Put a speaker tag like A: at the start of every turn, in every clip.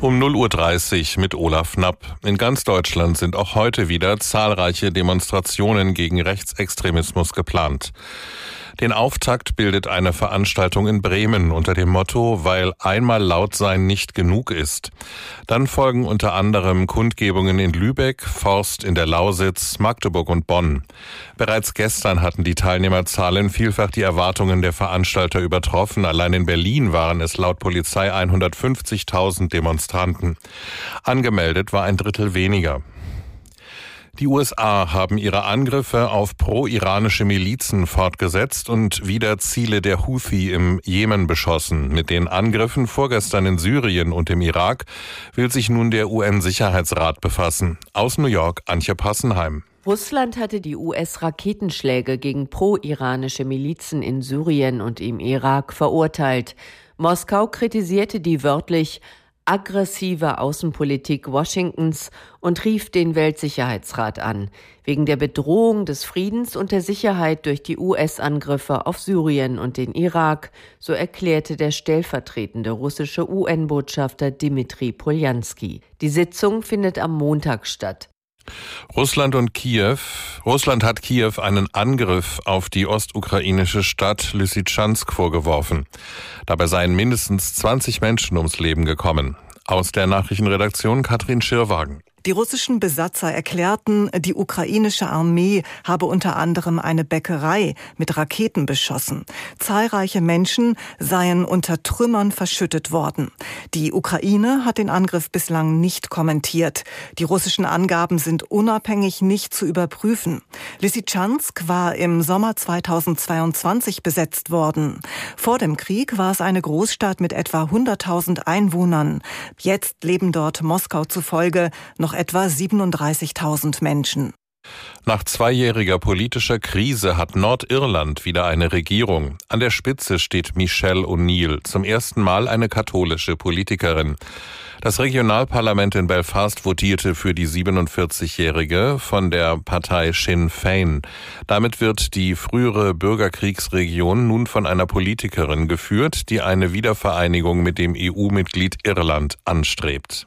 A: um 0.30 Uhr mit Olaf Knapp. In ganz Deutschland sind auch heute wieder zahlreiche Demonstrationen gegen Rechtsextremismus geplant. Den Auftakt bildet eine Veranstaltung in Bremen unter dem Motto, weil einmal laut sein nicht genug ist. Dann folgen unter anderem Kundgebungen in Lübeck, Forst in der Lausitz, Magdeburg und Bonn. Bereits gestern hatten die Teilnehmerzahlen vielfach die Erwartungen der Veranstalter übertroffen. Allein in Berlin waren es laut Polizei 150.000 Demonstranten. Angemeldet war ein Drittel weniger. Die USA haben ihre Angriffe auf pro-iranische Milizen fortgesetzt und wieder Ziele der Houthi im Jemen beschossen. Mit den Angriffen vorgestern in Syrien und im Irak will sich nun der UN-Sicherheitsrat befassen. Aus New York, Antje Passenheim.
B: Russland hatte die US-Raketenschläge gegen pro-iranische Milizen in Syrien und im Irak verurteilt. Moskau kritisierte die wörtlich aggressive Außenpolitik Washingtons und rief den Weltsicherheitsrat an, wegen der Bedrohung des Friedens und der Sicherheit durch die US-Angriffe auf Syrien und den Irak, so erklärte der stellvertretende russische UN-Botschafter Dmitri Poljanski. Die Sitzung findet am Montag statt.
A: Russland und Kiew. Russland hat Kiew einen Angriff auf die ostukrainische Stadt Lysychansk vorgeworfen. Dabei seien mindestens 20 Menschen ums Leben gekommen. Aus der Nachrichtenredaktion Katrin Schirwagen.
C: Die russischen Besatzer erklärten, die ukrainische Armee habe unter anderem eine Bäckerei mit Raketen beschossen. Zahlreiche Menschen seien unter Trümmern verschüttet worden. Die Ukraine hat den Angriff bislang nicht kommentiert. Die russischen Angaben sind unabhängig nicht zu überprüfen. Lysychansk war im Sommer 2022 besetzt worden. Vor dem Krieg war es eine Großstadt mit etwa 100.000 Einwohnern. Jetzt leben dort Moskau zufolge noch etwa 37.000 Menschen.
A: Nach zweijähriger politischer Krise hat Nordirland wieder eine Regierung. An der Spitze steht Michelle O'Neill, zum ersten Mal eine katholische Politikerin. Das Regionalparlament in Belfast votierte für die 47-Jährige von der Partei Sinn Fein. Damit wird die frühere Bürgerkriegsregion nun von einer Politikerin geführt, die eine Wiedervereinigung mit dem EU-Mitglied Irland anstrebt.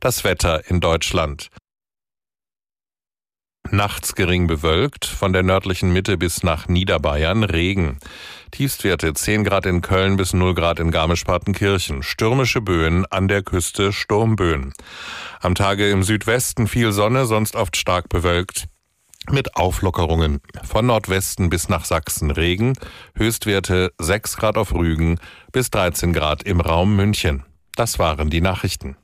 A: Das Wetter in Deutschland. Nachts gering bewölkt, von der nördlichen Mitte bis nach Niederbayern Regen. Tiefstwerte 10 Grad in Köln bis 0 Grad in Garmisch-Partenkirchen. Stürmische Böen an der Küste Sturmböen. Am Tage im Südwesten viel Sonne, sonst oft stark bewölkt. Mit Auflockerungen. Von Nordwesten bis nach Sachsen Regen. Höchstwerte 6 Grad auf Rügen bis 13 Grad im Raum München. Das waren die Nachrichten.